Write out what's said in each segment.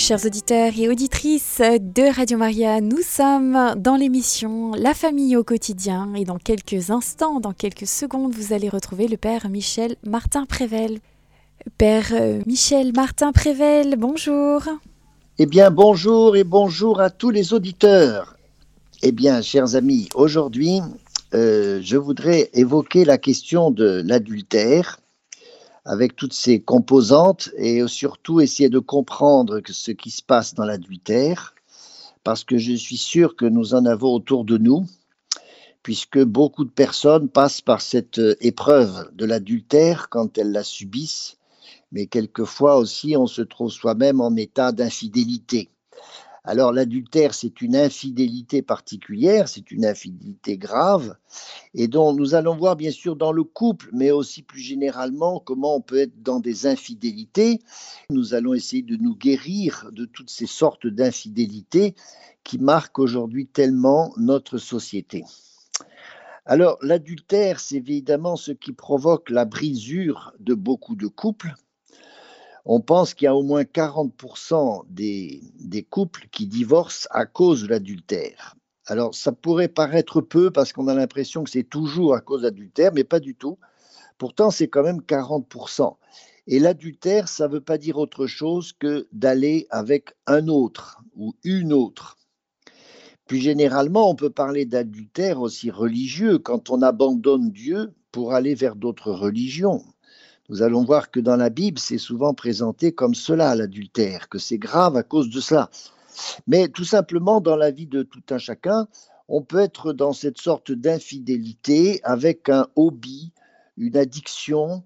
Chers auditeurs et auditrices de Radio Maria, nous sommes dans l'émission La famille au quotidien et dans quelques instants, dans quelques secondes, vous allez retrouver le Père Michel Martin Prével. Père euh, Michel Martin Prével, bonjour. Eh bien, bonjour et bonjour à tous les auditeurs. Eh bien, chers amis, aujourd'hui, euh, je voudrais évoquer la question de l'adultère avec toutes ses composantes et surtout essayer de comprendre ce qui se passe dans l'adultère, parce que je suis sûr que nous en avons autour de nous, puisque beaucoup de personnes passent par cette épreuve de l'adultère quand elles la subissent, mais quelquefois aussi on se trouve soi-même en état d'infidélité. Alors l'adultère, c'est une infidélité particulière, c'est une infidélité grave, et dont nous allons voir bien sûr dans le couple, mais aussi plus généralement comment on peut être dans des infidélités. Nous allons essayer de nous guérir de toutes ces sortes d'infidélités qui marquent aujourd'hui tellement notre société. Alors l'adultère, c'est évidemment ce qui provoque la brisure de beaucoup de couples on pense qu'il y a au moins 40% des, couples qui divorcent à cause de l'adultère. Alors, ça pourrait paraître peu parce qu'on a l'impression que c'est toujours à cause d'adultère, mais pas du tout. Pourtant, c'est quand même 40%. Et l'adultère, ça ne veut pas dire autre chose que d'aller avec un autre ou une autre. Plus généralement, on peut parler d'adultère aussi religieux quand on abandonne Dieu pour aller vers d'autres religions. Nous allons voir que dans la Bible, c'est souvent présenté comme cela, l'adultère, que c'est grave à cause de cela. Mais tout simplement, dans la vie de tout un chacun, on peut être dans cette sorte d'infidélité avec un hobby, une addiction.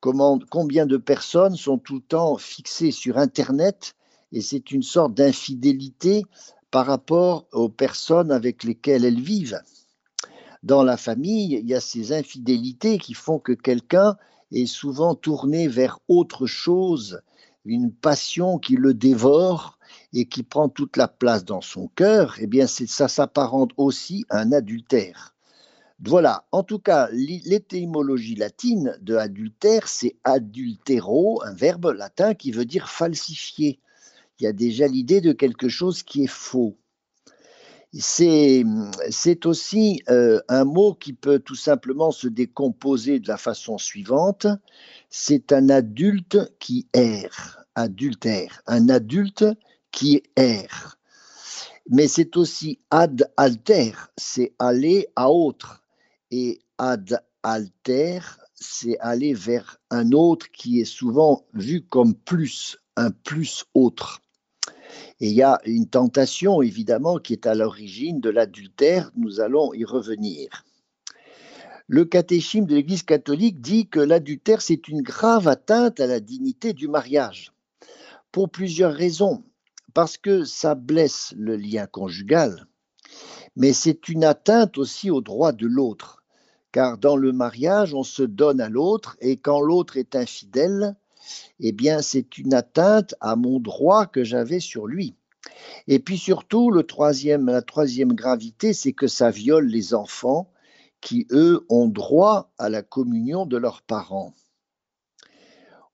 Comment, combien de personnes sont tout le temps fixées sur Internet et c'est une sorte d'infidélité par rapport aux personnes avec lesquelles elles vivent. Dans la famille, il y a ces infidélités qui font que quelqu'un est souvent tourné vers autre chose, une passion qui le dévore et qui prend toute la place dans son cœur, eh bien ça s'apparente aussi à un adultère. Voilà, en tout cas, l'étymologie latine de adultère, c'est adultero, un verbe latin qui veut dire falsifier. Il y a déjà l'idée de quelque chose qui est faux c'est aussi euh, un mot qui peut tout simplement se décomposer de la façon suivante. C'est un adulte qui erre, adultère, un adulte qui erre. Mais c'est aussi ad alter, c'est aller à autre. Et ad alter, c'est aller vers un autre qui est souvent vu comme plus, un plus autre. Et il y a une tentation, évidemment, qui est à l'origine de l'adultère. Nous allons y revenir. Le catéchisme de l'Église catholique dit que l'adultère, c'est une grave atteinte à la dignité du mariage, pour plusieurs raisons. Parce que ça blesse le lien conjugal, mais c'est une atteinte aussi au droit de l'autre. Car dans le mariage, on se donne à l'autre, et quand l'autre est infidèle, eh bien, c'est une atteinte à mon droit que j'avais sur lui. Et puis surtout, le troisième, la troisième gravité, c'est que ça viole les enfants qui, eux, ont droit à la communion de leurs parents.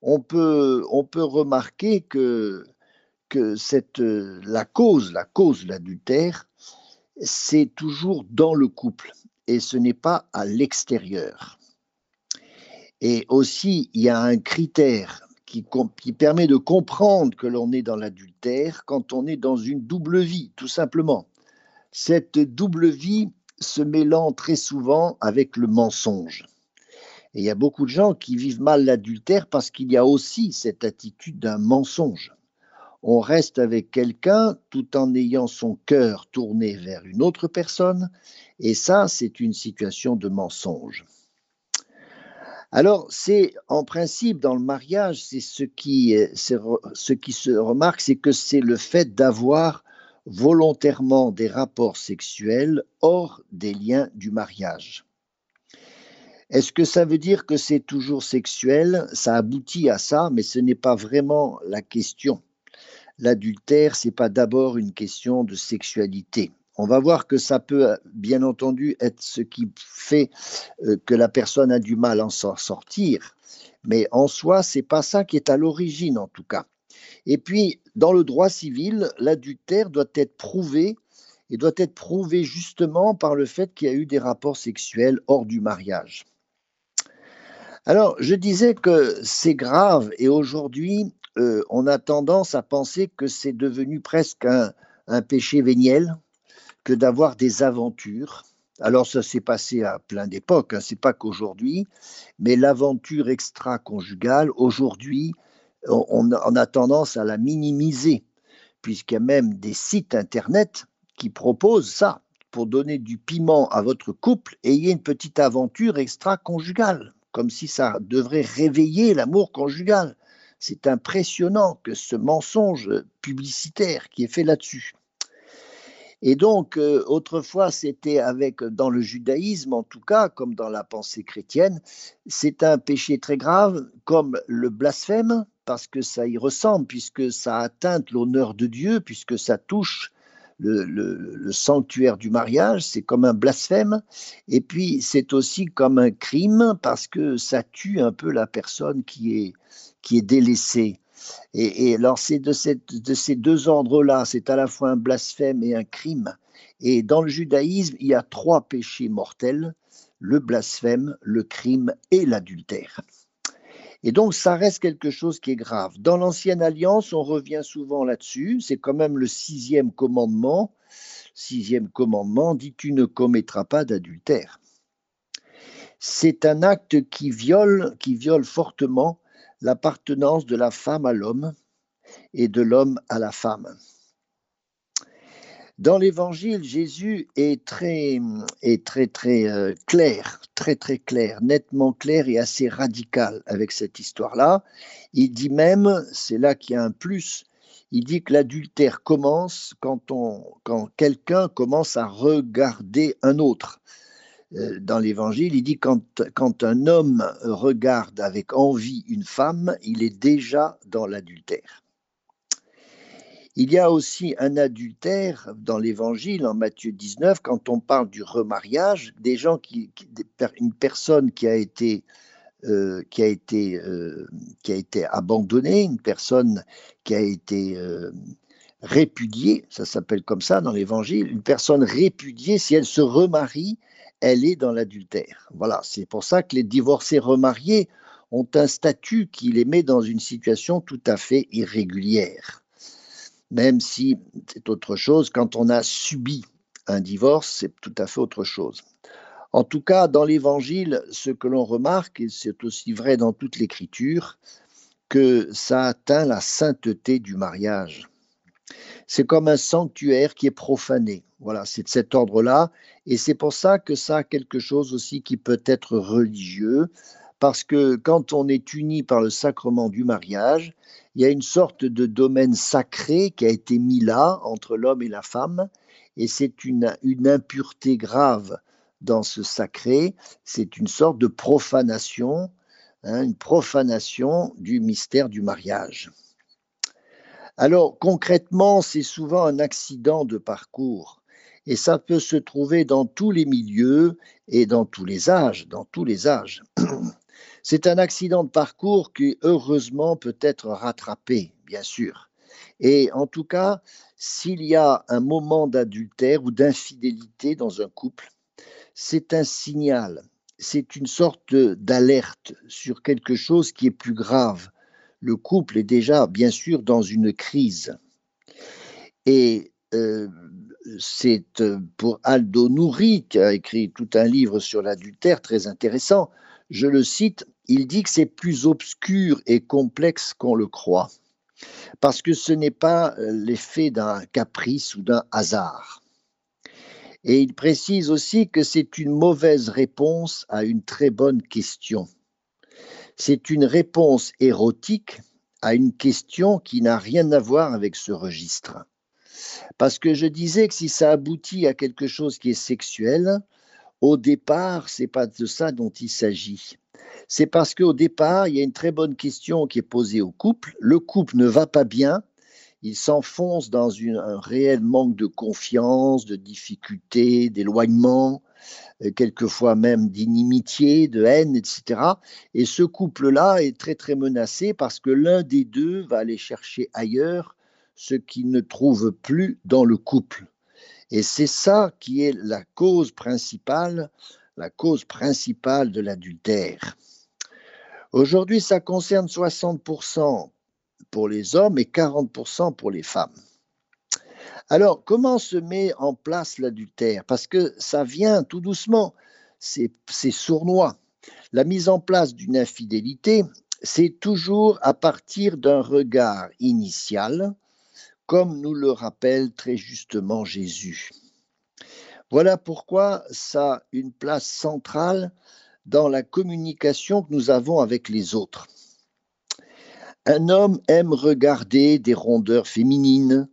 On peut, on peut remarquer que, que cette, la cause, la cause de l'adultère, c'est toujours dans le couple et ce n'est pas à l'extérieur. Et aussi, il y a un critère qui, permet de comprendre que l'on est dans l'adultère quand on est dans une double vie, tout simplement. Cette double vie se mêlant très souvent avec le mensonge. Et il y a beaucoup de gens qui vivent mal l'adultère parce qu'il y a aussi cette attitude d'un mensonge. On reste avec quelqu'un tout en ayant son cœur tourné vers une autre personne, et ça, c'est une situation de mensonge. Alors, c'est en principe dans le mariage, c'est ce qui, ce qui se remarque, c'est que c'est le fait d'avoir volontairement des rapports sexuels hors des liens du mariage. Est-ce que ça veut dire que c'est toujours sexuel? Ça aboutit à ça, mais ce n'est pas vraiment la question. L'adultère, c'est pas d'abord une question de sexualité. On va voir que ça peut bien entendu être ce qui fait euh, que la personne a du mal à s'en sortir, mais en soi, c'est pas ça qui est à l'origine en tout cas. Et puis, dans le droit civil, l'adultère doit être prouvé et doit être prouvé justement par le fait qu'il y a eu des rapports sexuels hors du mariage. Alors, je disais que c'est grave et aujourd'hui, euh, on a tendance à penser que c'est devenu presque un, péché véniel que d'avoir des aventures. Alors, ça s'est passé à plein d'époques, hein, c'est pas qu'aujourd'hui, mais l'aventure extra-conjugale, aujourd'hui, on, a tendance à la minimiser, puisqu'il y a même des sites internet qui proposent ça pour donner du piment à votre couple, ayez une petite aventure extra-conjugale, comme si ça devrait réveiller l'amour conjugal. C'est impressionnant que ce mensonge publicitaire qui est fait là-dessus. Et donc, euh, autrefois, c'était avec, dans le judaïsme en tout cas, comme dans la pensée chrétienne, c'est un péché très grave, comme le blasphème, parce que ça y ressemble, puisque ça atteint l'honneur de Dieu, puisque ça touche le, sanctuaire du mariage, c'est comme un blasphème, et puis c'est aussi comme un crime, parce que ça tue un peu la personne qui est, qui est délaissée. Et, alors c'est de, ces deux ordres-là, c'est à la fois un blasphème et un crime. Et dans le judaïsme, il y a trois péchés mortels, le blasphème, le crime et l'adultère. Et donc, ça reste quelque chose qui est grave. Dans l'Ancienne Alliance, on revient souvent là-dessus. C'est quand même le sixième commandement. Sixième commandement dit Tu ne commettras pas d'adultère. C'est un acte qui viole, qui viole fortement l'appartenance de la femme à l'homme et de l'homme à la femme. Dans l'évangile, Jésus est très, très, euh, clair, très, très clair, nettement clair et assez radical avec cette histoire-là. Il dit même, c'est là qu'il y a un plus, il dit que l'adultère commence quand quelqu'un commence à regarder un autre. Euh, dans l'évangile, il dit quand, quand un homme regarde avec envie une femme, il est déjà dans l'adultère. Il y a aussi un adultère dans l'Évangile, en Matthieu 19, quand on parle du remariage, des gens qui, une personne qui a été, euh, qui a été, euh, qui a été abandonnée, une personne qui a été répudiée, ça s'appelle comme ça dans l'Évangile, une personne répudiée, si elle se remarie, elle est dans l'adultère. Voilà, c'est pour ça que les divorcés remariés ont un statut qui les met dans une situation tout à fait irrégulière même si c'est autre chose. Quand on a subi un divorce, c'est tout à fait autre chose. En tout cas, dans l'Évangile, ce que l'on remarque, et c'est aussi vrai dans toute l'Écriture, que ça atteint la sainteté du mariage. C'est comme un sanctuaire qui est profané. Voilà, c'est de cet ordre-là. Et c'est pour ça que ça a quelque chose aussi qui peut être religieux, parce que quand on est uni par le sacrement du mariage, il y a une sorte de domaine sacré qui a été mis là entre l'homme et la femme, et c'est une, impureté grave dans ce sacré, c'est une sorte de profanation, hein, une profanation du mystère du mariage. Alors concrètement, c'est souvent un accident de parcours. Et ça peut se trouver dans tous les milieux et dans tous les âges, dans tous les âges. C'est un accident de parcours qui, heureusement, peut être rattrapé, bien sûr. Et en tout cas, s'il y a un moment d'adultère ou d'infidélité dans un couple, c'est un signal, c'est une sorte d'alerte sur quelque chose qui est plus grave. Le couple est déjà, bien sûr, dans une crise. Et euh, c'est euh, pour Aldo Nouri, qui a écrit tout un livre sur l'adultère très intéressant, je le cite, il dit que c'est plus obscur et complexe qu'on le croit, parce que ce n'est pas euh, l'effet d'un caprice ou d'un hasard. Et il précise aussi que c'est une mauvaise réponse à une très bonne question. C'est une réponse érotique à une question qui n'a rien à voir avec ce registre. Parce que je disais que si ça aboutit à quelque chose qui est sexuel, au départ, c'est pas de ça dont il s'agit. C'est parce qu'au départ, il y a une très bonne question qui est posée au couple. Le couple ne va pas bien. Il s'enfonce dans un réel manque de confiance, de difficulté, d'éloignement. euh, quelquefois même d'inimitié, de haine, etc. Et ce couple-là est très très menacé parce que l'un des deux va aller chercher ailleurs ce qu'il ne trouve plus dans le couple. Et c'est ça qui est la cause principale, la cause principale de l'adultère. Aujourd'hui, ça concerne 60% pour les hommes et 40% pour les femmes. Alors, comment se met en place l'adultère? Parce que ça vient tout doucement, c'est sournois. La mise en place d'une infidélité, c'est toujours à partir d'un regard initial, comme nous le rappelle très justement Jésus. Voilà pourquoi ça a une place centrale dans la communication que nous avons avec les autres. Un homme aime regarder des rondeurs féminines,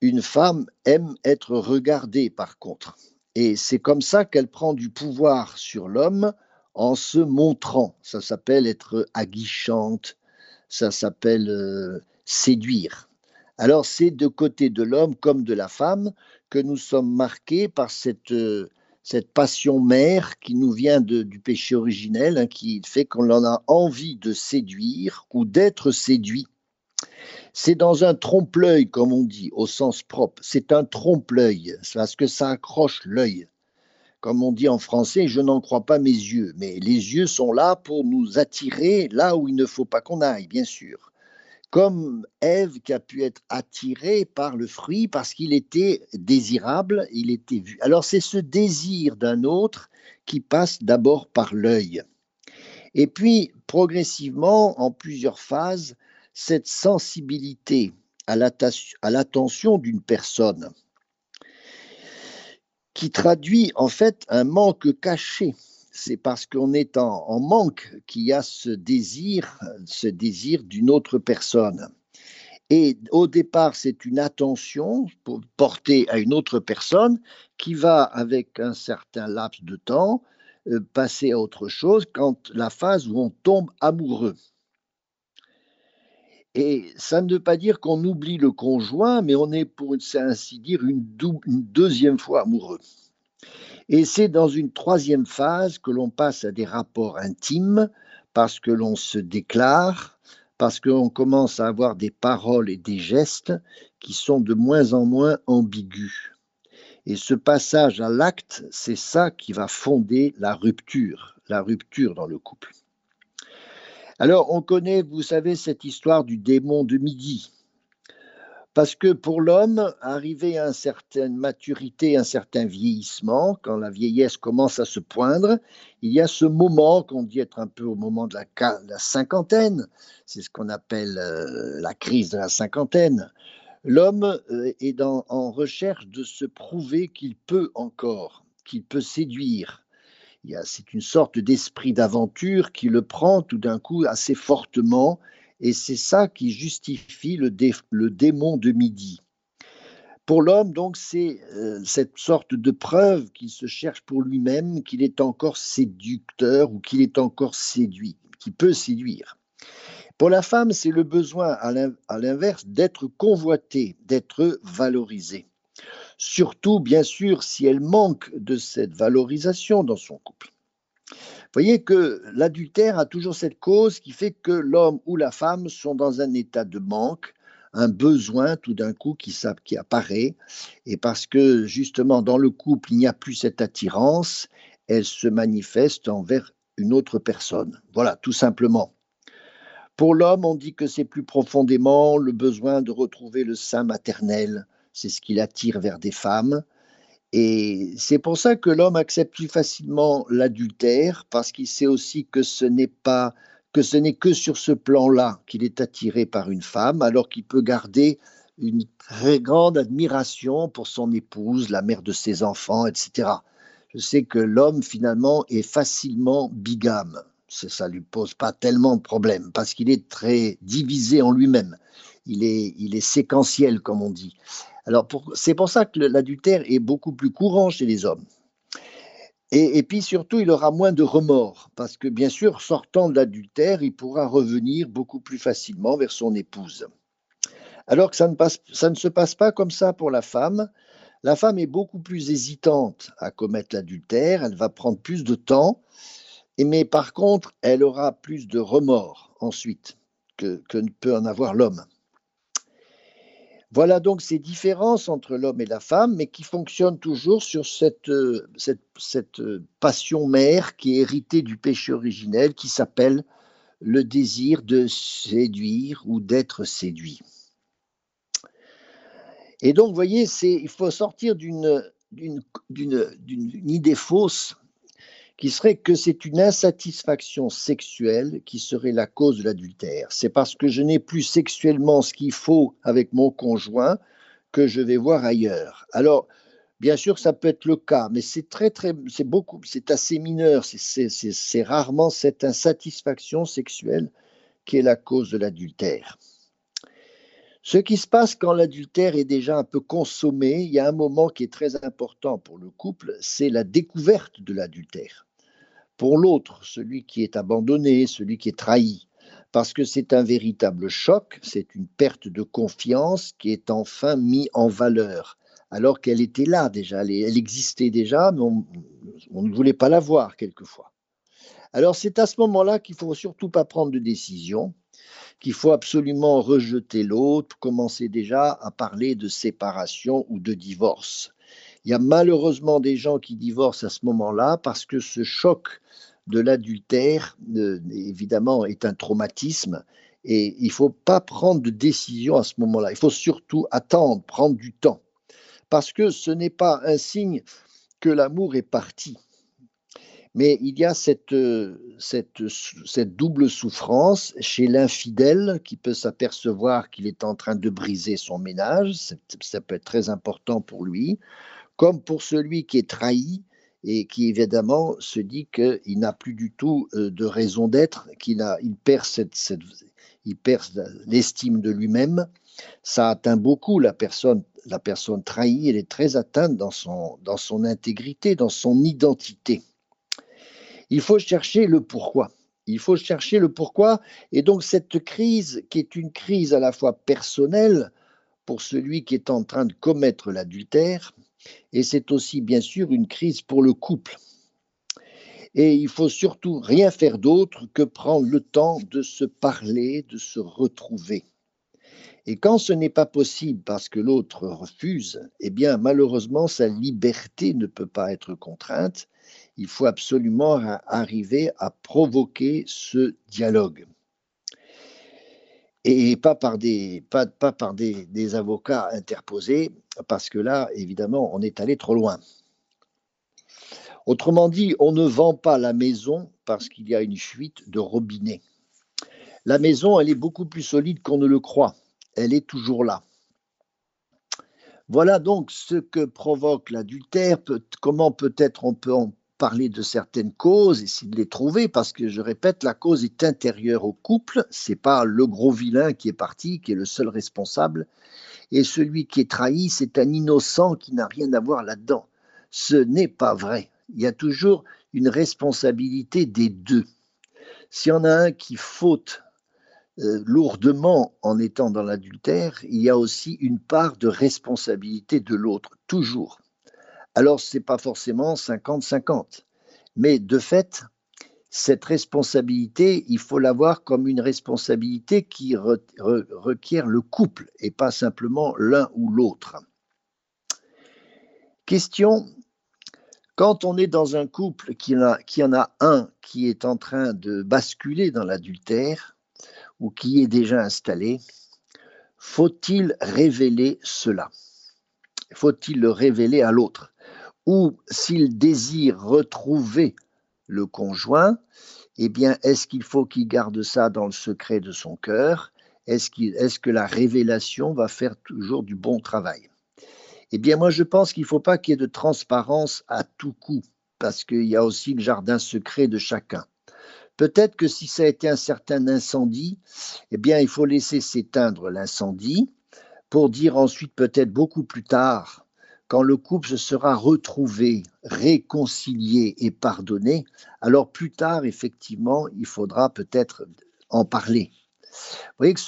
une femme aime être regardée par contre. Et c'est comme ça qu'elle prend du pouvoir sur l'homme en se montrant. Ça s'appelle être aguichante, ça s'appelle euh, séduire. Alors c'est de côté de l'homme comme de la femme que nous sommes marqués par cette, euh, passion mère qui nous vient du péché originel, hein, qui fait qu'on en a envie de séduire ou d'être séduit. C'est dans un trompe-l'œil, comme on dit, au sens propre. C'est un trompe-l'œil, parce que ça accroche l'œil. Comme on dit en français, je n'en crois pas mes yeux. Mais les yeux sont là pour nous attirer là où il ne faut pas qu'on aille, bien sûr. Comme Ève qui a pu être attirée par le fruit parce qu'il était désirable, il était vu. Alors c'est ce désir d'un autre qui passe d'abord par l'œil. Et puis, progressivement, en plusieurs phases, cette sensibilité à l'attention d'une personne qui traduit en fait un manque caché. C'est parce qu'on est en, manque qu'il y a ce désir, ce désir d'une autre personne. Et au départ, c'est une attention portée à une autre personne qui va, avec un certain laps de temps, euh, passer à autre chose quand la phase où on tombe amoureux. Et ça ne veut pas dire qu'on oublie le conjoint, mais on est, pour ainsi dire, une, une deuxième fois amoureux. Et c'est dans une troisième phase que l'on passe à des rapports intimes, parce que l'on se déclare, parce qu'on commence à avoir des paroles et des gestes qui sont de moins en moins ambigus. Et ce passage à l'acte, c'est ça qui va fonder la rupture, la rupture dans le couple. Alors, on connaît, vous savez, cette histoire du démon de midi. Parce que pour l'homme, arrivé à une certaine maturité, un certain vieillissement, quand la vieillesse commence à se poindre, il y a ce moment qu'on dit être un peu au moment de la, cinquantaine, c'est ce qu'on appelle euh, la crise de la cinquantaine. L'homme euh, est en recherche de se prouver qu'il peut encore, qu'il peut séduire, c'est une sorte d'esprit d'aventure qui le prend tout d'un coup assez fortement, et c'est ça qui justifie le, démon de midi. Pour l'homme, donc, c'est euh, cette sorte de preuve qu'il se cherche pour lui-même, qu'il est encore séducteur ou qu'il est encore séduit, qui peut séduire. Pour la femme, c'est le besoin, à l'inverse, d'être convoité, d'être valorisé surtout bien sûr si elle manque de cette valorisation dans son couple. Vous voyez que l'adultère a toujours cette cause qui fait que l'homme ou la femme sont dans un état de manque, un besoin tout d'un coup qui, apparaît, et parce que justement dans le couple il n'y a plus cette attirance, elle se manifeste envers une autre personne. Voilà, tout simplement. Pour l'homme, on dit que c'est plus profondément le besoin de retrouver le sein maternel, c'est ce qui l'attire vers des femmes. Et c'est pour ça que l'homme accepte plus facilement l'adultère, parce qu'il sait aussi que ce n'est pas que ce n'est que sur ce plan-là qu'il est attiré par une femme, alors qu'il peut garder une très grande admiration pour son épouse, la mère de ses enfants, etc. Je sais que l'homme, finalement, est facilement bigame. Ça ne lui pose pas tellement de problèmes, parce qu'il est très divisé en lui-même. Il est, il est séquentiel, comme on dit. Alors, c'est pour ça que l'adultère est beaucoup plus courant chez les hommes. Et, puis surtout, il aura moins de remords, parce que bien sûr, sortant de l'adultère, il pourra revenir beaucoup plus facilement vers son épouse. Alors que ça ne, passe, ça ne se passe pas comme ça pour la femme. La femme est beaucoup plus hésitante à commettre l'adultère, elle va prendre plus de temps, mais par contre, elle aura plus de remords ensuite que, ne peut en avoir l'homme. Voilà donc ces différences entre l'homme et la femme, mais qui fonctionnent toujours sur cette, cette, cette passion mère qui est héritée du péché originel, qui s'appelle le désir de séduire ou d'être séduit. Et donc, vous voyez, il faut sortir d'une idée fausse qui serait que c'est une insatisfaction sexuelle qui serait la cause de l'adultère. C'est parce que je n'ai plus sexuellement ce qu'il faut avec mon conjoint que je vais voir ailleurs. Alors, bien sûr, ça peut être le cas, mais c'est très, très, c'est beaucoup, c'est assez mineur. C'est rarement cette insatisfaction sexuelle qui est la cause de l'adultère. Ce qui se passe quand l'adultère est déjà un peu consommé, il y a un moment qui est très important pour le couple, c'est la découverte de l'adultère pour l'autre, celui qui est abandonné, celui qui est trahi, parce que c'est un véritable choc, c'est une perte de confiance qui est enfin mise en valeur, alors qu'elle était là déjà, elle, existait déjà, mais on, on, ne voulait pas la voir quelquefois. Alors c'est à ce moment-là qu'il faut surtout pas prendre de décision, qu'il faut absolument rejeter l'autre, commencer déjà à parler de séparation ou de divorce. Il y a malheureusement des gens qui divorcent à ce moment-là parce que ce choc de l'adultère, euh, évidemment, est un traumatisme. Et il ne faut pas prendre de décision à ce moment-là. Il faut surtout attendre, prendre du temps. Parce que ce n'est pas un signe que l'amour est parti. Mais il y a cette, cette, cette double souffrance chez l'infidèle qui peut s'apercevoir qu'il est en train de briser son ménage. Ça peut être très important pour lui comme pour celui qui est trahi et qui évidemment se dit qu'il n'a plus du tout euh, de raison d'être, qu'il il perd, cette, il perd l'estime de lui-même. Ça atteint beaucoup la personne, la personne trahie, elle est très atteinte dans son, dans son intégrité, dans son identité. Il faut chercher le pourquoi. Il faut chercher le pourquoi. Et donc cette crise, qui est une crise à la fois personnelle pour celui qui est en train de commettre l'adultère, et c'est aussi bien sûr une crise pour le couple. Et il faut surtout rien faire d'autre que prendre le temps de se parler, de se retrouver. Et quand ce n'est pas possible parce que l'autre refuse, eh bien malheureusement sa liberté ne peut pas être contrainte. Il faut absolument arriver à provoquer ce dialogue et pas par des, avocats interposés, parce que là, évidemment, on est allé trop loin. Autrement dit, on ne vend pas la maison parce qu'il y a une fuite de robinet. La maison, elle est beaucoup plus solide qu'on ne le croit. Elle est toujours là. Voilà donc ce que provoque l'adultère, comment peut-être on peut en parler de certaines causes, essayer de les trouver, parce que je répète, la cause est intérieure au couple, c'est pas le gros vilain qui est parti, qui est le seul responsable, et celui qui est trahi, c'est un innocent qui n'a rien à voir là-dedans. Ce n'est pas vrai. Il y a toujours une responsabilité des deux. S'il y en a un qui faute euh, lourdement en étant dans l'adultère, il y a aussi une part de responsabilité de l'autre, toujours alors ce n'est pas forcément 50-50. Mais de fait, cette responsabilité, il faut l'avoir comme une responsabilité qui requiert le couple et pas simplement l'un ou l'autre. Question, quand on est dans un couple qui en, a, qui en a un qui est en train de basculer dans l'adultère ou qui est déjà installé, faut-il révéler cela? Faut-il le révéler à l'autre? Ou s'il désire retrouver le conjoint, eh bien, est-ce qu'il faut qu'il garde ça dans le secret de son cœur? Est-ce est que la révélation va faire toujours du bon travail? Eh bien, moi, je pense qu'il ne faut pas qu'il y ait de transparence à tout coup, parce qu'il y a aussi le jardin secret de chacun. Peut-être que si ça a été un certain incendie, eh bien, il faut laisser s'éteindre l'incendie pour dire ensuite, peut-être beaucoup plus tard, quand le couple se sera retrouvé, réconcilié et pardonné, alors plus tard, effectivement, il faudra peut-être en parler. Vous voyez que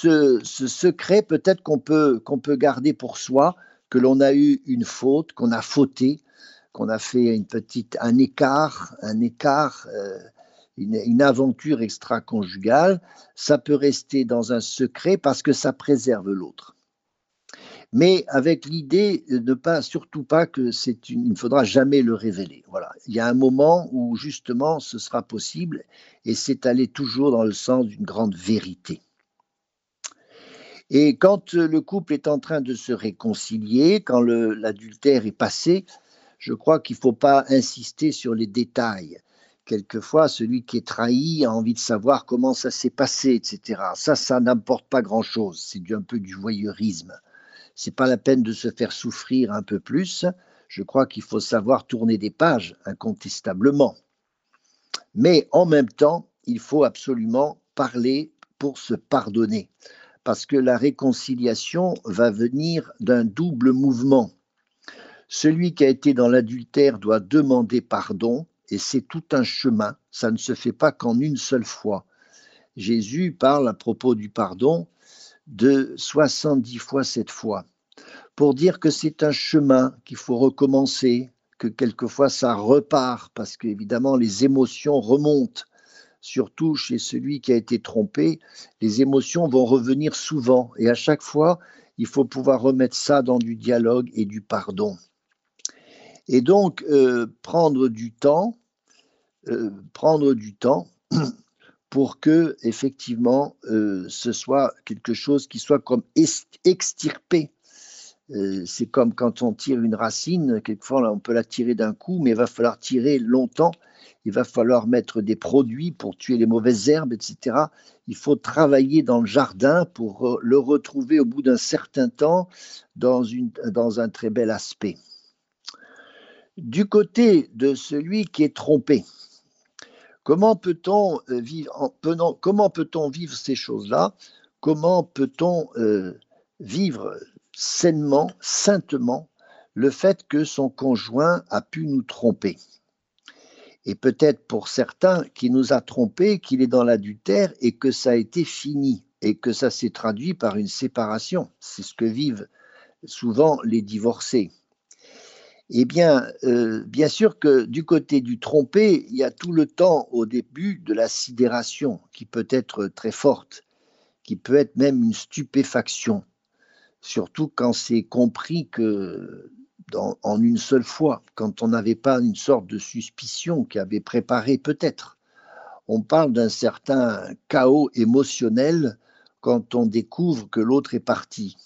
ce, secret, peut-être qu'on peut, peut garder pour soi, que l'on a eu une faute, qu'on a fauté, qu'on a fait une petite, un écart, un écart, euh, une, une, aventure extra-conjugale, ça peut rester dans un secret parce que ça préserve l'autre. Mais avec l'idée de ne pas, surtout pas que c'est une, il ne faudra jamais le révéler. Voilà. Il y a un moment où justement ce sera possible et c'est aller toujours dans le sens d'une grande vérité. Et quand le couple est en train de se réconcilier, quand l'adultère est passé, je crois qu'il ne faut pas insister sur les détails. Quelquefois, celui qui est trahi a envie de savoir comment ça s'est passé, etc. Ça, ça n'importe pas grand-chose. C'est un peu du voyeurisme. C'est pas la peine de se faire souffrir un peu plus. Je crois qu'il faut savoir tourner des pages, incontestablement. Mais en même temps, il faut absolument parler pour se pardonner, parce que la réconciliation va venir d'un double mouvement. Celui qui a été dans l'adultère doit demander pardon, et c'est tout un chemin, ça ne se fait pas qu'en une seule fois. Jésus parle à propos du pardon de 70 fois cette fois, pour dire que c'est un chemin qu'il faut recommencer, que quelquefois ça repart, parce qu'évidemment les émotions remontent, surtout chez celui qui a été trompé, les émotions vont revenir souvent, et à chaque fois, il faut pouvoir remettre ça dans du dialogue et du pardon. Et donc, euh, prendre du temps, euh, prendre du temps pour que, effectivement, euh, ce soit quelque chose qui soit comme extirpé. C'est comme quand on tire une racine, quelquefois on peut la tirer d'un coup, mais il va falloir tirer longtemps. Il va falloir mettre des produits pour tuer les mauvaises herbes, etc. Il faut travailler dans le jardin pour le retrouver au bout d'un certain temps dans, un très bel aspect du côté de celui qui est trompé. Comment peut-on euh, vivre, ces choses-là? Comment peut-on euh, vivre sainement, saintement, le fait que son conjoint a pu nous tromper Et peut-être pour certains qui nous a trompés, qu'il est dans l'adultère et que ça a été fini et que ça s'est traduit par une séparation. C'est ce que vivent souvent les divorcés. Eh bien, euh, bien sûr que du côté du trompé, il y a tout le temps au début de la sidération qui peut être très forte, qui peut être même une stupéfaction, surtout quand c'est compris que en une seule fois, quand on n'avait pas une sorte de suspicion qui avait préparé peut-être. On parle d'un certain chaos émotionnel quand on découvre que l'autre est parti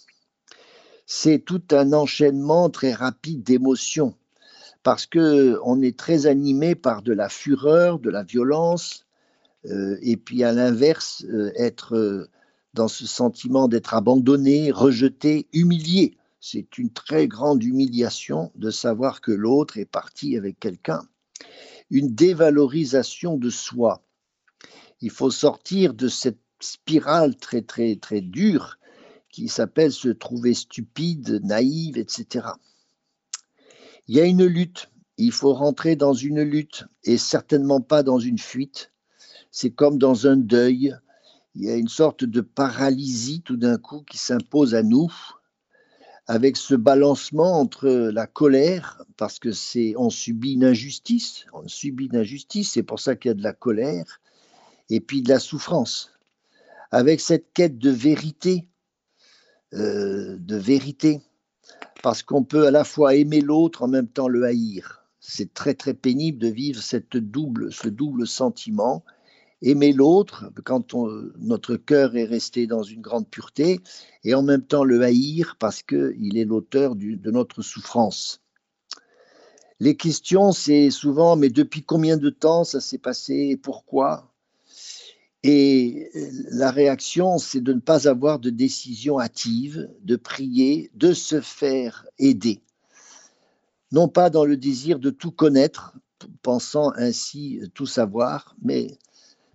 c'est tout un enchaînement très rapide d'émotions, parce que on est très animé par de la fureur, de la violence, euh, et puis à l'inverse, euh, être euh, dans ce sentiment d'être abandonné, rejeté, humilié. C'est une très grande humiliation de savoir que l'autre est parti avec quelqu'un. Une dévalorisation de soi. Il faut sortir de cette spirale très très très dure qui s'appelle se trouver stupide, naïve, etc. Il y a une lutte, il faut rentrer dans une lutte et certainement pas dans une fuite. C'est comme dans un deuil, il y a une sorte de paralysie tout d'un coup qui s'impose à nous avec ce balancement entre la colère, parce que c'est on subit une injustice, on subit une injustice, c'est pour ça qu'il y a de la colère, et puis de la souffrance, avec cette quête de vérité, euh, de vérité, parce qu'on peut à la fois aimer l'autre en même temps le haïr. C'est très très pénible de vivre cette double, ce double sentiment. Aimer l'autre quand notre cœur est resté dans une grande pureté, et en même temps le haïr parce qu'il est l'auteur de notre souffrance. Les questions, c'est souvent, mais depuis combien de temps ça s'est passé et pourquoi? Et la réaction, c'est de ne pas avoir de décision hâtive, de prier, de se faire aider. Non pas dans le désir de tout connaître, pensant ainsi tout savoir, mais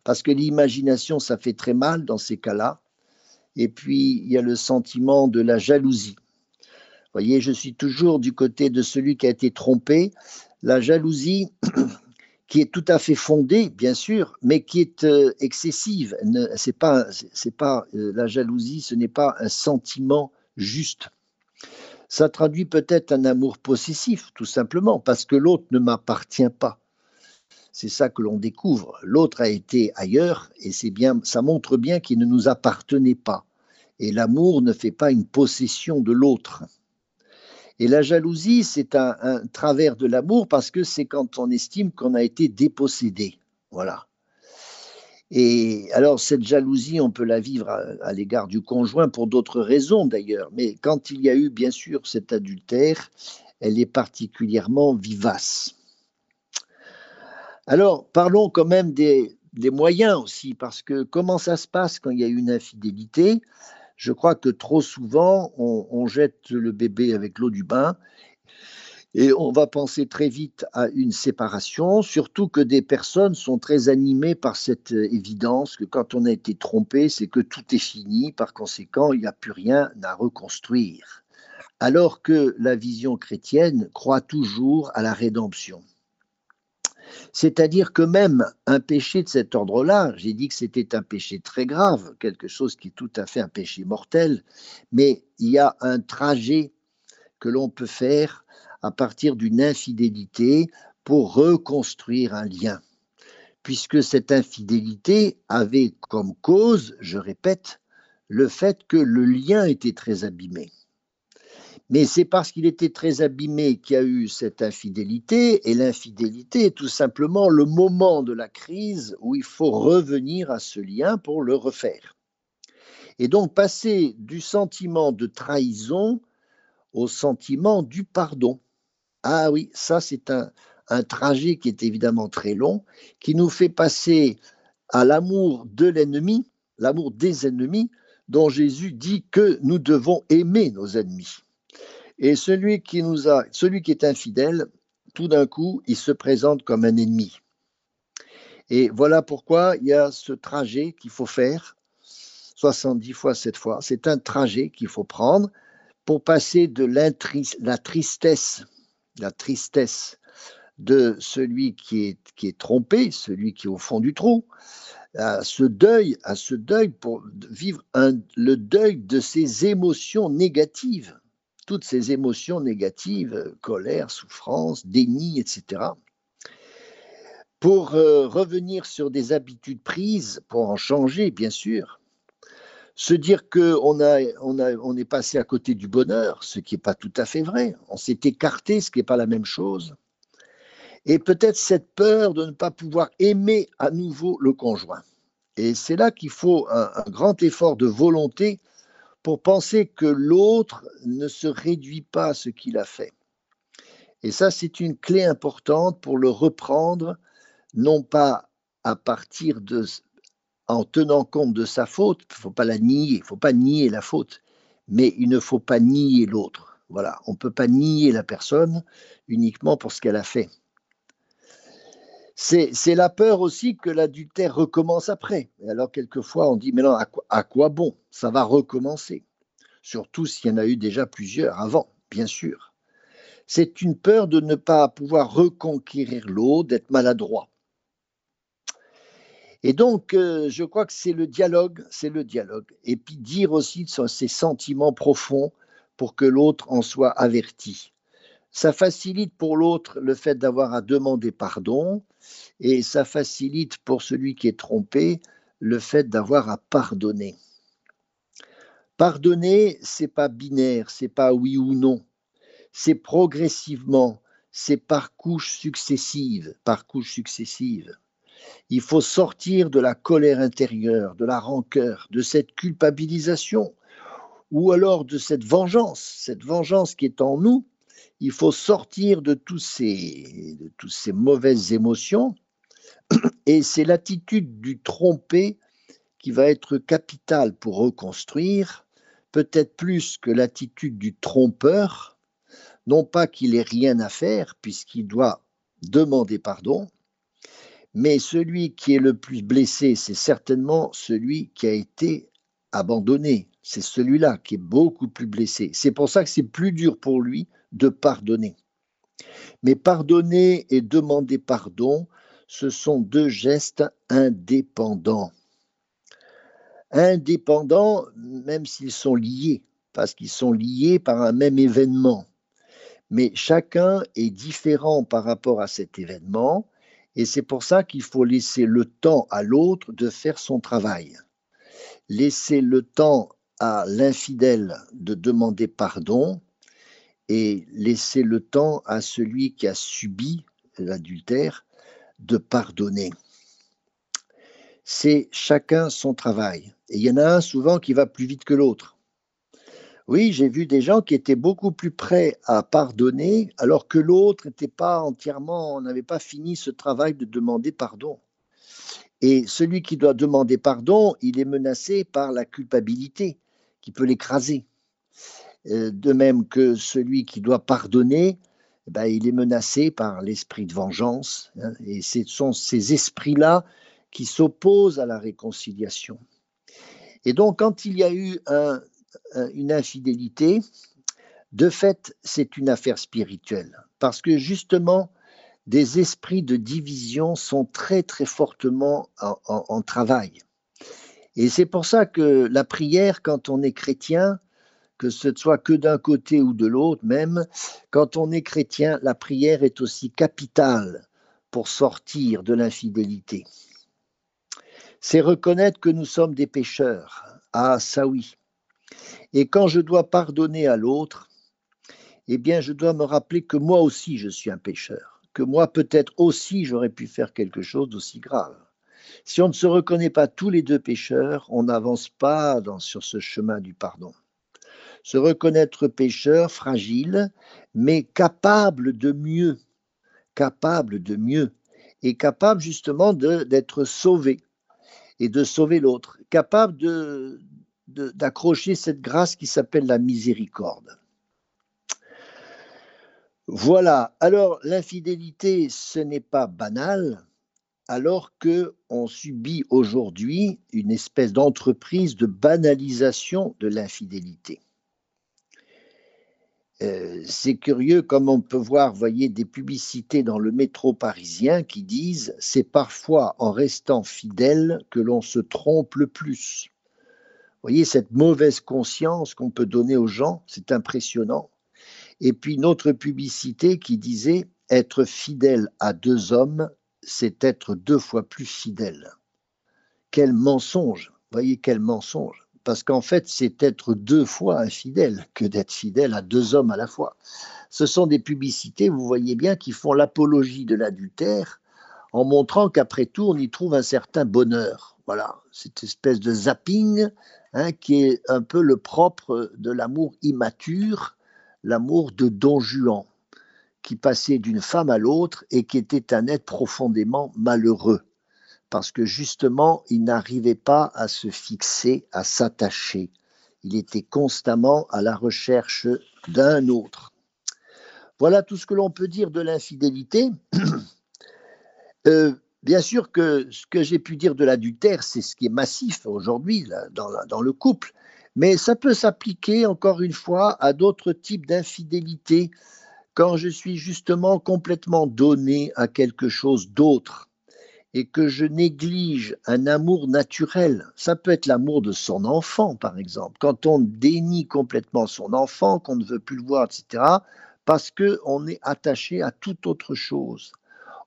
parce que l'imagination, ça fait très mal dans ces cas-là. Et puis, il y a le sentiment de la jalousie. Vous voyez, je suis toujours du côté de celui qui a été trompé. La jalousie, qui est tout à fait fondée, bien sûr, mais qui est euh, excessive. C'est pas, pas euh, la jalousie, ce n'est pas un sentiment juste. Ça traduit peut-être un amour possessif, tout simplement, parce que l'autre ne m'appartient pas. C'est ça que l'on découvre. L'autre a été ailleurs et c'est bien, ça montre bien qu'il ne nous appartenait pas. Et l'amour ne fait pas une possession de l'autre. Et la jalousie, c'est un, un, travers de l'amour parce que c'est quand on estime qu'on a été dépossédé. Voilà. Et alors, cette jalousie, on peut la vivre à, l'égard du conjoint pour d'autres raisons d'ailleurs, mais quand il y a eu bien sûr cet adultère, elle est particulièrement vivace. Alors, parlons quand même des, moyens aussi, parce que comment ça se passe quand il y a une infidélité? Je crois que trop souvent, on jette le bébé avec l'eau du bain et on va penser très vite à une séparation, surtout que des personnes sont très animées par cette euh, évidence que quand on a été trompé, c'est que tout est fini, par conséquent, il n'y a plus rien à reconstruire. Alors que la vision chrétienne croit toujours à la rédemption. C'est-à-dire que même un péché de cet ordre-là, j'ai dit que c'était un péché très grave, quelque chose qui est tout à fait un péché mortel, mais il y a un trajet que l'on peut faire à partir d'une infidélité pour reconstruire un lien, puisque cette infidélité avait comme cause, je répète, le fait que le lien était très abîmé. Mais c'est parce qu'il était très abîmé qu'il y a eu cette infidélité, et l'infidélité est tout simplement le moment de la crise où il faut revenir à ce lien pour le refaire. Et donc passer du sentiment de trahison au sentiment du pardon. Ah oui, ça c'est un, trajet qui est évidemment très long, qui nous fait passer à l'amour de l'ennemi, l'amour des ennemis, dont Jésus dit que nous devons aimer nos ennemis. Et celui qui est infidèle, tout d'un coup, il se présente comme un ennemi. Et voilà pourquoi il y a ce trajet qu'il faut faire, 70 fois cette fois. C'est un trajet qu'il faut prendre pour passer de la tristesse la tristesse de celui qui est, qui est trompé, celui qui est au fond du trou, à ce deuil, à ce deuil pour vivre le deuil de ses émotions négatives, toutes ces émotions négatives, colère, souffrance, déni, etc. Pour euh, revenir sur des habitudes prises, pour en changer, bien sûr, se dire qu'on a, on a, on est passé à côté du bonheur, ce qui n'est pas tout à fait vrai. On s'est écarté, ce qui n'est pas la même chose. Et peut-être cette peur de ne pas pouvoir aimer à nouveau le conjoint. Et c'est là qu'il faut un, grand effort de volonté pour penser que l'autre ne se réduit pas à ce qu'il a fait. Et ça, c'est une clé importante pour le reprendre, non pas à partir de en tenant compte de sa faute, il ne faut pas la nier, il ne faut pas nier la faute, mais il ne faut pas nier l'autre. Voilà, on ne peut pas nier la personne uniquement pour ce qu'elle a fait. C'est la peur aussi que l'adultère recommence après. Et alors, quelquefois, on dit, mais non, à quoi, bon? Ça va recommencer. Surtout s'il y en a eu déjà plusieurs avant, bien sûr. C'est une peur de ne pas pouvoir reconquérir l'autre, d'être maladroit. Et donc, euh, je crois que c'est le dialogue, c'est le dialogue. Et puis dire aussi ses sentiments profonds pour que l'autre en soit averti. Ça facilite pour l'autre le fait d'avoir à demander pardon et ça facilite pour celui qui est trompé le fait d'avoir à pardonner. Pardonner, c'est pas binaire, c'est pas oui ou non. C'est progressivement, c'est par couches successives, par couches successives. Il faut sortir de la colère intérieure, de la rancœur, de cette culpabilisation, ou alors de cette vengeance, cette vengeance qui est en nous. Il faut sortir de, tous ces, de toutes ces mauvaises émotions. Et c'est l'attitude du trompé qui va être capitale pour reconstruire, peut-être plus que l'attitude du trompeur, non pas qu'il ait rien à faire, puisqu'il doit demander pardon, mais celui qui est le plus blessé, c'est certainement celui qui a été abandonné. C'est celui-là qui est beaucoup plus blessé. C'est pour ça que c'est plus dur pour lui de pardonner. Mais pardonner et demander pardon, ce sont deux gestes indépendants. Indépendants, même s'ils sont liés. parce qu'ils sont liés par un même événement. Mais chacun est différent par rapport à cet événement, et c'est pour ça qu'il faut laisser le temps à l'autre de faire son travail. Laisser le temps à l'infidèle de demander pardon et laisser le temps à celui qui a subi l'adultère de pardonner. C'est chacun son travail. Et il y en a un souvent qui va plus vite que l'autre. Oui, j'ai vu des gens qui étaient beaucoup plus prêts à pardonner alors que l'autre n'était pas entièrement, n'avait pas fini ce travail de demander pardon. Et celui qui doit demander pardon, il est menacé par la culpabilité qui peut l'écraser. Euh, de même que celui qui doit pardonner, eh ben, il est menacé par l'esprit de vengeance. Hein, et ce sont ces esprits-là qui s'opposent à la réconciliation. Et donc, quand il y a eu une infidélité, de fait, c'est une affaire spirituelle. Parce que justement, des esprits de division sont très, très fortement en travail. Et c'est pour ça que la prière, quand on est chrétien, que ce soit que d'un côté ou de l'autre même, quand on est chrétien, la prière est aussi capitale pour sortir de l'infidélité. C'est reconnaître que nous sommes des pécheurs. Ah, ça oui. Et quand je dois pardonner à l'autre, eh bien, je dois me rappeler que moi aussi, je suis un pécheur, que moi, peut-être aussi, j'aurais pu faire quelque chose d'aussi grave. Si on ne se reconnaît pas tous les deux pécheurs, on n'avance pas sur ce chemin du pardon. Se reconnaître pécheur, fragile, mais capable de mieux, capable de mieux, et capable justement d'être sauvé et de sauver l'autre, capable d'accrocher cette grâce qui s'appelle la miséricorde. Voilà, alors l'infidélité, ce n'est pas banal, alors que on subit aujourd'hui une espèce d'entreprise de banalisation de l'infidélité. Euh, c'est curieux comme on peut voir, voyez, des publicités dans le métro parisien qui disent c'est parfois en restant fidèle que l'on se trompe le plus. voyez cette mauvaise conscience qu'on peut donner aux gens, c'est impressionnant. Et puis une autre publicité qui disait être fidèle à deux hommes, c'est être deux fois plus fidèle. Quel mensonge, voyez quel mensonge. Parce qu'en fait, c'est être deux fois infidèle que d'être fidèle à deux hommes à la fois. Ce sont des publicités, vous voyez bien, qui font l'apologie de l'adultère en montrant qu'après tout, on y trouve un certain bonheur. Voilà, cette espèce de zapping hein, qui est un peu le propre de l'amour immature, l'amour de Don Juan qui passait d'une femme à l'autre et qui était un être profondément malheureux, parce que justement, il n'arrivait pas à se fixer, à s'attacher. Il était constamment à la recherche d'un autre. Voilà tout ce que l'on peut dire de l'infidélité. Euh, bien sûr que ce que j'ai pu dire de l'adultère, c'est ce qui est massif aujourd'hui dans, dans le couple, mais ça peut s'appliquer encore une fois à d'autres types d'infidélité quand je suis justement complètement donné à quelque chose d'autre et que je néglige un amour naturel, ça peut être l'amour de son enfant par exemple, quand on dénie complètement son enfant, qu'on ne veut plus le voir, etc., parce qu'on est attaché à toute autre chose.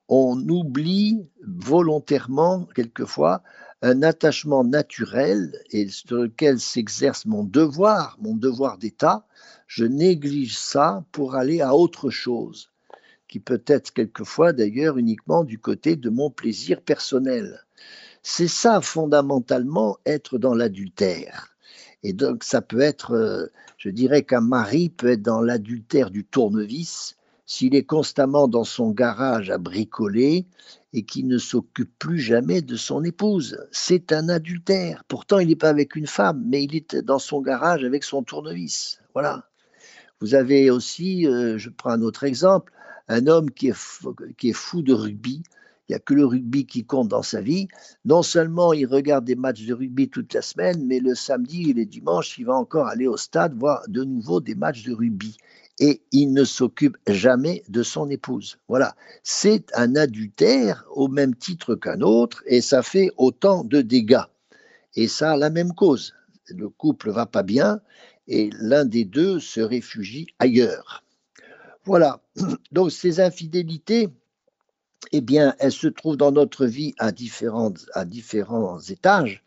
On oublie volontairement, quelquefois, un attachement naturel et sur lequel s'exerce mon devoir, mon devoir d'État, je néglige ça pour aller à autre chose, qui peut être quelquefois d'ailleurs uniquement du côté de mon plaisir personnel. C'est ça fondamentalement être dans l'adultère. Et donc ça peut être, euh, je dirais qu'un mari peut être dans l'adultère du tournevis s'il est constamment dans son garage à bricoler et qui ne s'occupe plus jamais de son épouse. C'est un adultère. Pourtant, il n'est pas avec une femme, mais il est dans son garage avec son tournevis. Voilà. Vous avez aussi, euh, je prends un autre exemple, un homme qui est, fou, de rugby. Il n'y a que le rugby qui compte dans sa vie. Non seulement il regarde des matchs de rugby toute la semaine, mais le samedi et les dimanches, il va encore aller au stade voir de nouveau des matchs de rugby. Et il ne s'occupe jamais de son épouse. Voilà. C'est un adultère au même titre qu'un autre et ça fait autant de dégâts. Et ça a la même cause. Le couple va pas bien et l'un des deux se réfugie ailleurs. Voilà. Donc ces infidélités, eh bien, elles se trouvent dans notre vie à à différents étages.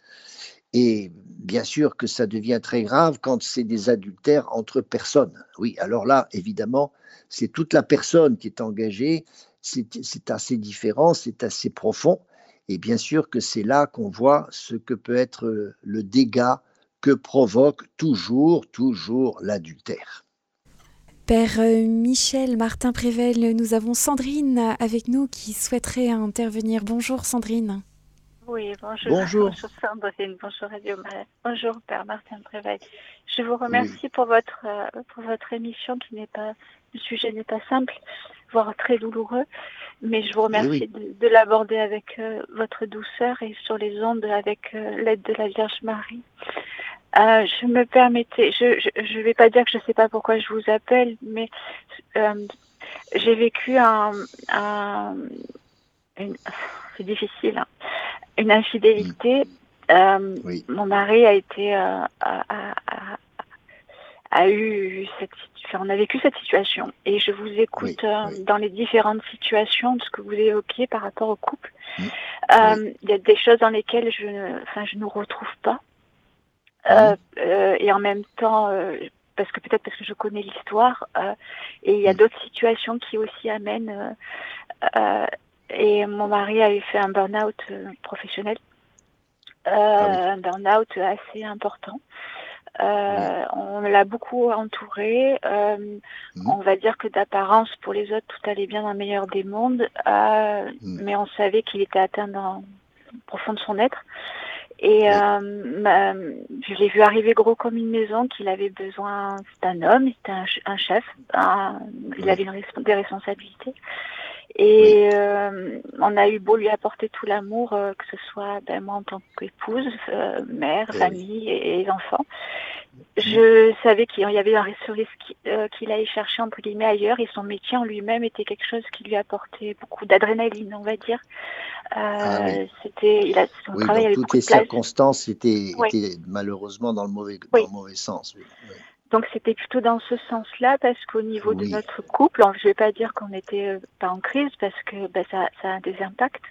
Et bien sûr que ça devient très grave quand c'est des adultères entre personnes. Oui, alors là, évidemment, c'est toute la personne qui est engagée, c'est assez différent, c'est assez profond. Et bien sûr que c'est là qu'on voit ce que peut être le dégât que provoque toujours, toujours l'adultère. Père euh, Michel Martin Prével, nous avons Sandrine avec nous qui souhaiterait intervenir. Bonjour Sandrine. Oui, bonjour. Bonjour. Sandrine, bonjour Radio Bonjour Père Martin Prével. Je vous remercie pour, votre, euh, pour votre émission qui n'est pas, le sujet n'est pas simple, voire très douloureux, mais je vous remercie de, l'aborder avec euh, votre douceur et sur les ondes avec l'aide de la Vierge Marie. Euh, je me permettais, je ne vais pas dire que je ne sais pas pourquoi je vous appelle, mais euh, j'ai vécu un, c'est difficile, hein, une infidélité. Euh, mon mari a été a, eu cette, on a vécu cette situation et je vous écoute dans les différentes situations de ce que vous évoquiez par rapport au couple. Il y a des choses dans lesquelles je, enfin, je ne retrouve pas. Euh, euh, et en même temps, euh, parce que peut-être parce que je connais l'histoire, et il y a mm. d'autres situations qui aussi amènent. et mon mari avait fait un burn-out professionnel, ah un burn-out assez important. On l'a beaucoup entouré. Mm. On va dire que d'apparence, pour les autres, tout allait bien dans le meilleur des mondes, mm. mais on savait qu'il était atteint dans le profond de son être. Et euh, je l'ai vu arriver gros comme une maison, qu'il avait besoin, c'est un homme, c'était un, chef, il avait des responsabilités. Et euh, on a eu beau lui apporter tout l'amour, euh, que ce soit ben, moi en tant qu'épouse, mère, famille et, enfants. Je savais qu'il y avait un risque qu'il allait chercher entre guillemets ailleurs. Et son métier en lui-même était quelque chose qui lui apportait beaucoup d'adrénaline, on va dire. Ah c'était, il a, son travail dans toutes les circonstances étaient, malheureusement dans le mauvais, dans le mauvais sens. Donc c'était plutôt dans ce sens-là parce qu'au niveau de notre couple, je ne vais pas dire qu'on n'était euh, pas en crise parce que ben, ça, ça, a des impacts,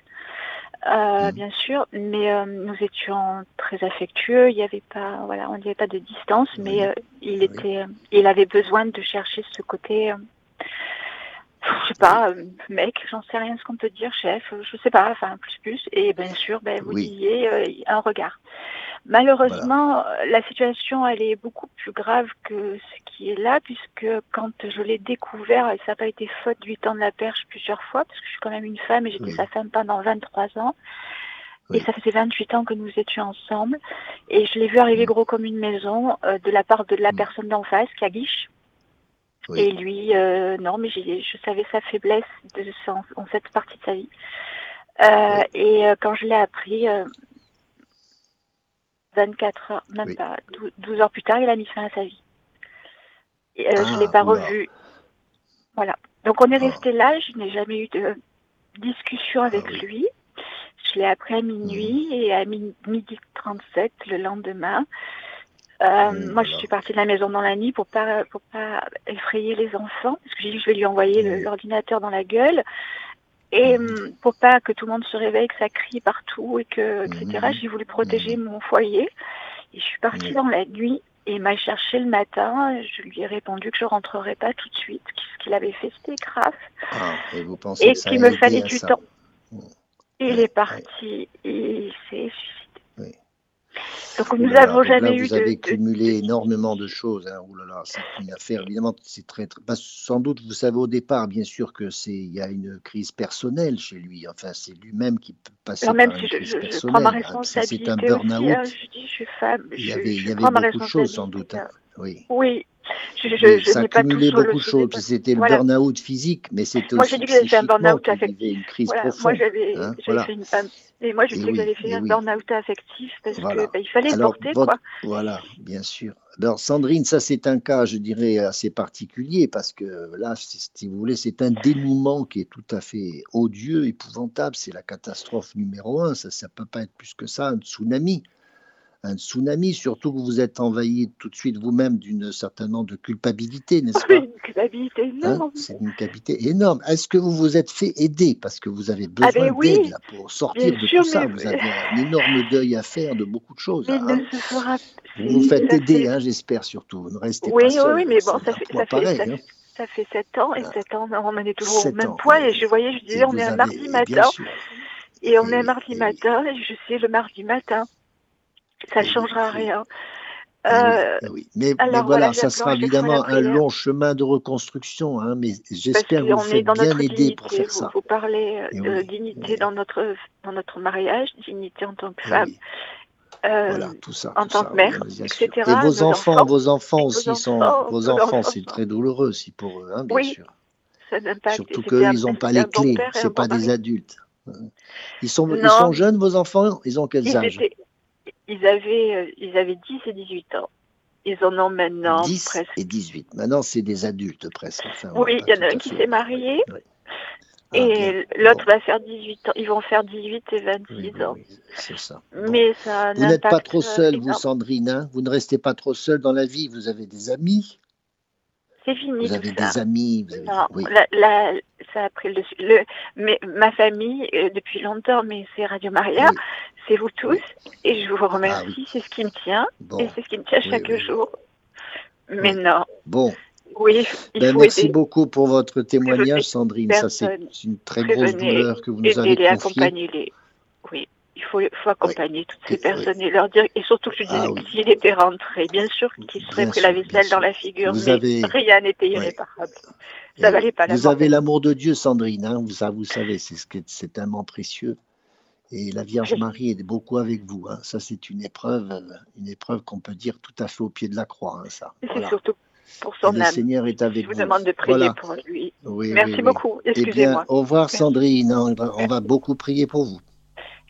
euh, mm. bien sûr, mais euh, nous étions très affectueux. Il n'y avait pas, voilà, on n'y avait pas de distance, mais il était, il avait besoin de chercher ce côté je sais pas, mec, j'en sais rien ce qu'on peut dire, chef, je sais pas, enfin plus plus, et bien sûr, ben, vous disiez un regard. Malheureusement, la situation, elle est beaucoup plus grave que ce qui est là, puisque quand je l'ai découvert, et ça n'a pas été faute de lui tendre la perche plusieurs fois, parce que je suis quand même une femme et j'étais sa femme pendant 23 ans. Et ça faisait 28 ans que nous étions ensemble. Et je l'ai vu arriver gros comme une maison euh, de la part de la personne d'en face, qui a guiche. Et lui, euh, non, mais je savais sa faiblesse de, en, cette partie de sa vie. Euh, et euh, quand je l'ai appris, 24 heures, même pas, 12, heures plus tard, il a mis fin à sa vie. je ne l'ai ah, pas revu. Voilà. Donc on est ah. resté là, je n'ai jamais eu de discussion ah avec lui. Je l'ai appris à minuit mmh. et à midi 37 le lendemain. Euh, moi, je suis partie de la maison dans la nuit pour pas pour pas effrayer les enfants, parce que j'ai dit je vais lui envoyer l'ordinateur dans la gueule, et hum, pour pas que tout le monde se réveille, que ça crie partout et que etc. J'ai voulu protéger mon foyer, et je suis partie dans la nuit. Et il m'a cherché le matin. Je lui ai répondu que je rentrerai pas tout de suite. Ce qu'il avait fait, c'était grave. Ah, et vous pensez et qu'il me fallait du temps. Il est parti. il s'est suicidé. Donc nous n'avons jamais eu. Vous avez cumulé énormément de choses. Hein. là c'est une affaire. Évidemment, c'est très, très... sans doute, vous savez au départ, bien sûr, que c'est il y a une crise personnelle chez lui. Enfin, c'est lui-même qui peut passer même par si une je, crise je, personnelle. prends ma responsabilité. C'est un burn-out. Hein, je dis, je suis femme. Il y avait, il y avait beaucoup de choses, sans doute. Hein. Oui. Oui. Je, je, je ça cumulait beaucoup de choses. C'était le burn-out physique, mais c'était aussi. Moi, j'ai dit que j'avais fait un burn-out affectif. Une crise voilà. profonde. Moi, j'avais hein, voilà. fait une femme et moi, je sais que j'avais fait un burn-out affectif parce qu'il bah, fallait porter. quoi. Voilà, bien sûr. Alors, Sandrine, ça, c'est un cas, je dirais, assez particulier parce que là, si vous voulez, c'est un dénouement qui est tout à fait odieux, épouvantable. C'est la catastrophe numéro un. Ça ne peut pas être plus que ça, un tsunami. Un tsunami, surtout que vous êtes envahi tout de suite vous-même d'une certaine nombre de culpabilité, n'est-ce pas Une culpabilité hein, énorme. c'est une culpabilité énorme. Est-ce que vous vous êtes fait aider? Parce que vous avez besoin ah ben oui, d'aide pour sortir de tout ça Vous avez un énorme deuil à faire de beaucoup de choses. Hein. Vous vous faites aider, hein, j'espère surtout. Vous ne restez oui, pas seul. Oui, mais bon, ça fait, ça, pareil, fait, ça, fait 7 ans et 7 ans, on est toujours au même point. Et je voyais, je disais, on est un mardi matin. Et on est un mardi matin, et je sais, le mardi matin, ça ne changera rien. Euh, oui, Mais, voilà, ça sera évidemment un long chemin de reconstruction, hein, mais j'espère que vous faites bien aider pour faire ça. Vous parlez de dignité dans, notre, dans notre mariage, dignité en tant que femme. Euh, voilà, tout ça, en tant que mère, etc. Et vos enfants, vos enfants aussi sont, vos enfants, c'est très douloureux aussi pour eux, hein, bien oui, sûr. Ça Surtout qu'ils n'ont pas les clés, c'est pas des adultes. Ils sont, ils sont jeunes, vos enfants Ils ont quel âge ils avaient, euh, ils avaient 10 et 18 ans. Ils en ont maintenant 10 presque. et 18. Maintenant, c'est des adultes presque. oui, il y en a un qui s'est marié. Ah, et l'autre va faire 18 ans. Ils vont faire 18 et 26 ans. c'est ça. Mais ça vous n'êtes pas trop seule, vous, Sandrine. Hein vous ne restez pas trop seule dans la vie. Vous avez des amis. C'est fini. Vous avez des amis. non, la, ça a pris le, le mais ma famille euh, depuis longtemps, mais c'est Radio Maria, c'est vous tous, et je vous remercie. Ah c'est ce qui me tient, et c'est ce qui me tient chaque jour. Mais non. Bon. Oui, il ben, faut merci beaucoup pour votre témoignage, Sandrine. Ça, c'est une très grosse douleur que vous nous avez confiée. les. Oui, il faut, faut accompagner toutes ces personnes et leur dire, et surtout que je disais, ah s'il était rentré, bien sûr qu'il serait pris la vaisselle dans la figure, mais rien n'était irréparable. Ça valait pas la Vous avez l'amour de Dieu, Sandrine, hein, vous, vous savez, c'est ce c'est tellement précieux. Et la Vierge Marie est beaucoup avec vous. Hein. Ça, c'est une épreuve, une épreuve qu'on peut dire tout à fait au pied de la croix. Hein, ça. C'est surtout pour son âme. Le Seigneur est avec vous. Je vous demande de prier pour lui. Merci beaucoup. Eh Excusez-moi. au revoir, Sandrine. On va, on va, beaucoup prier pour vous.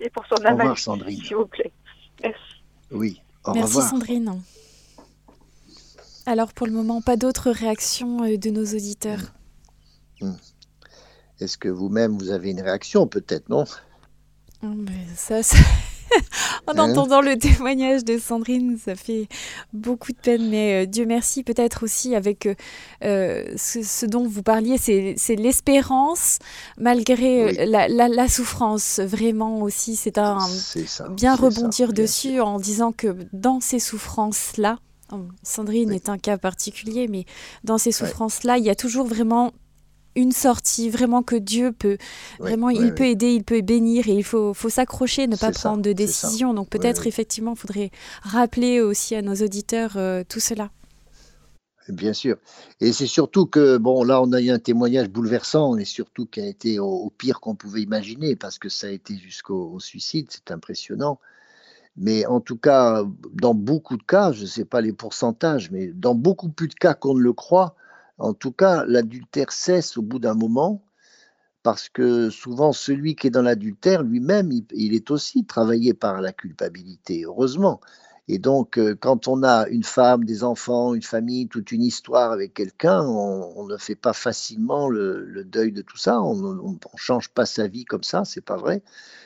Et pour son âme. Au revoir, Sandrine. S'il vous plaît. Merci. Oui. Au Merci, Sandrine. Alors, pour le moment, pas d'autres réactions euh, de nos auditeurs. Hmm. Est-ce que vous-même, vous avez une réaction, peut-être, non? Oh, ça, en entendant le témoignage de Sandrine, ça fait beaucoup de peine, mais euh, Dieu merci, peut-être aussi avec euh, euh, ce, dont vous parliez, c'est l'espérance malgré la, souffrance. Vraiment aussi, c'est un bien rebondir dessus en disant que dans ces souffrances-là, Sandrine est un cas particulier, mais dans ces souffrances-là, il y a toujours vraiment une sortie, vraiment que Dieu peut, vraiment, il peut aider, il peut bénir et il faut, faut s'accrocher, ne pas prendre de décision. Donc peut-être effectivement, il faudrait rappeler aussi à nos auditeurs euh, tout cela. Bien sûr. Et c'est surtout que, bon, là, on a eu un témoignage bouleversant et surtout qui a été au, pire qu'on pouvait imaginer parce que ça a été jusqu'au suicide, c'est impressionnant. Mais en tout cas, dans beaucoup de cas, je ne sais pas les pourcentages, mais dans beaucoup plus de cas qu'on ne le croit, en tout cas, l'adultère cesse au bout d'un moment, parce que souvent celui qui est dans l'adultère lui-même, il, est aussi travaillé par la culpabilité, heureusement. Et donc, euh, quand on a une femme, des enfants, une famille, toute une histoire avec quelqu'un, on, ne fait pas facilement le, deuil de tout ça, on ne change pas sa vie comme ça, c'est pas vrai.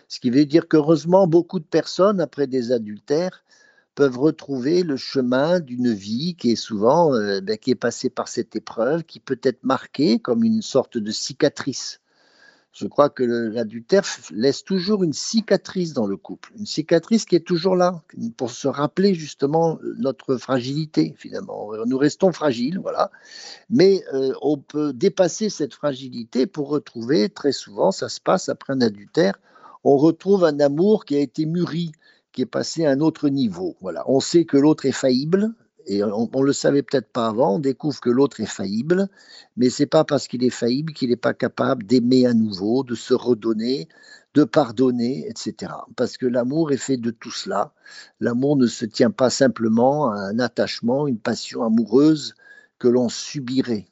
Ce qui veut dire qu'heureusement, beaucoup de personnes, après des adultères, peuvent retrouver le chemin d'une vie qui est souvent euh, ben, qui est passée par cette épreuve, qui peut être marquée comme une sorte de cicatrice. Je crois que l'adultère laisse toujours une cicatrice dans le couple, une cicatrice qui est toujours là pour se rappeler justement notre fragilité finalement. Nous restons fragiles, voilà, mais euh, on peut dépasser cette fragilité pour retrouver très souvent, ça se passe après un adultère, on retrouve un amour qui a été mûri, qui est passé à un autre niveau. Voilà. On sait que l'autre est faillible, et on ne le savait peut-être pas avant, on découvre que l'autre est faillible, mais c'est pas parce qu'il est faillible qu'il n'est pas capable d'aimer à nouveau, de se redonner, de pardonner, etc. Parce que l'amour est fait de tout cela. L'amour ne se tient pas simplement à un attachement, une passion amoureuse que l'on subirait.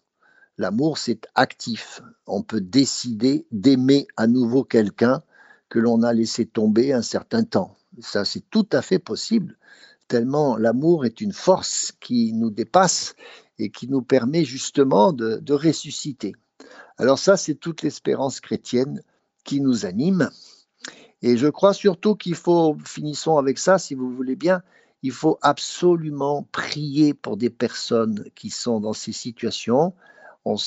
L'amour, c'est actif. On peut décider d'aimer à nouveau quelqu'un que l'on a laissé tomber un certain temps. Ça, c'est tout à fait possible, tellement l'amour est une force qui nous dépasse et qui nous permet justement de, ressusciter. Alors ça, c'est toute l'espérance chrétienne qui nous anime. Et je crois surtout qu'il faut, finissons avec ça, si vous voulez bien, il faut absolument prier pour des personnes qui sont dans ces situations.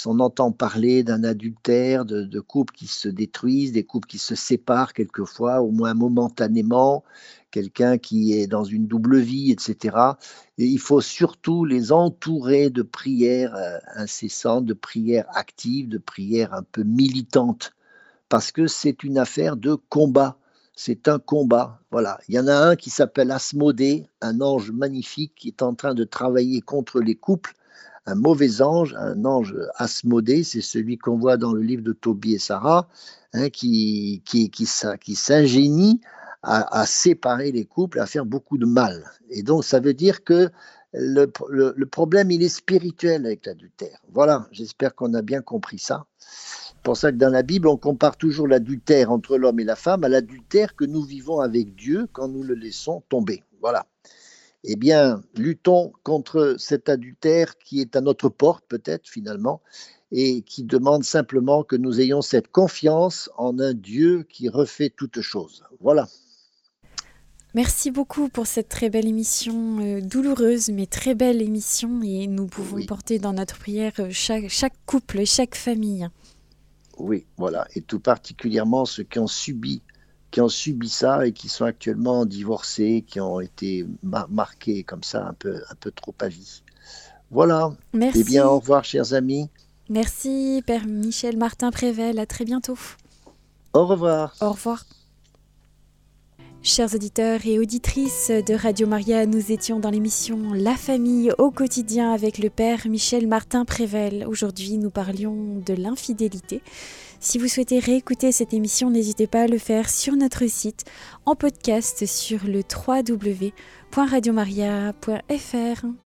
On, entend parler d'un adultère, de, couples qui se détruisent, des couples qui se séparent quelquefois, au moins momentanément, quelqu'un qui est dans une double vie, etc. Et il faut surtout les entourer de prières euh, incessantes, de prières actives, de prières un peu militantes, parce que c'est une affaire de combat c'est un combat. Voilà. Il y en a un qui s'appelle Asmodée, un ange magnifique qui est en train de travailler contre les couples. Un mauvais ange, un ange Asmodée, c'est celui qu'on voit dans le livre de Tobie et Sarah, hein, qui, qui, qui, s'ingénie à, séparer les couples, à faire beaucoup de mal. Et donc, ça veut dire que le, le problème, il est spirituel avec l'adultère. Voilà, j'espère qu'on a bien compris ça pour ça que dans la Bible, on compare toujours l'adultère entre l'homme et la femme à l'adultère que nous vivons avec Dieu quand nous le laissons tomber. Voilà. Eh bien, luttons contre cet adultère qui est à notre porte, peut-être finalement, et qui demande simplement que nous ayons cette confiance en un Dieu qui refait toutes choses. Voilà. Merci beaucoup pour cette très belle émission, euh, douloureuse mais très belle émission, et nous pouvons porter dans notre prière euh, chaque, chaque couple, chaque famille. Oui, voilà. Et tout particulièrement ceux qui ont subi qui ont subi ça et qui sont actuellement divorcés, qui ont été marqués comme ça un peu, un peu trop à vie. Voilà. Merci. Eh bien, au revoir, chers amis. Merci, Père Michel Martin Prével. À très bientôt. Au revoir. Au revoir. Chers auditeurs et auditrices de Radio Maria, nous étions dans l'émission La famille au quotidien avec le Père Michel Martin Prével. Aujourd'hui, nous parlions de l'infidélité. Si vous souhaitez réécouter cette émission, n'hésitez pas à le faire sur notre site, en podcast sur le www.radiomaria.fr.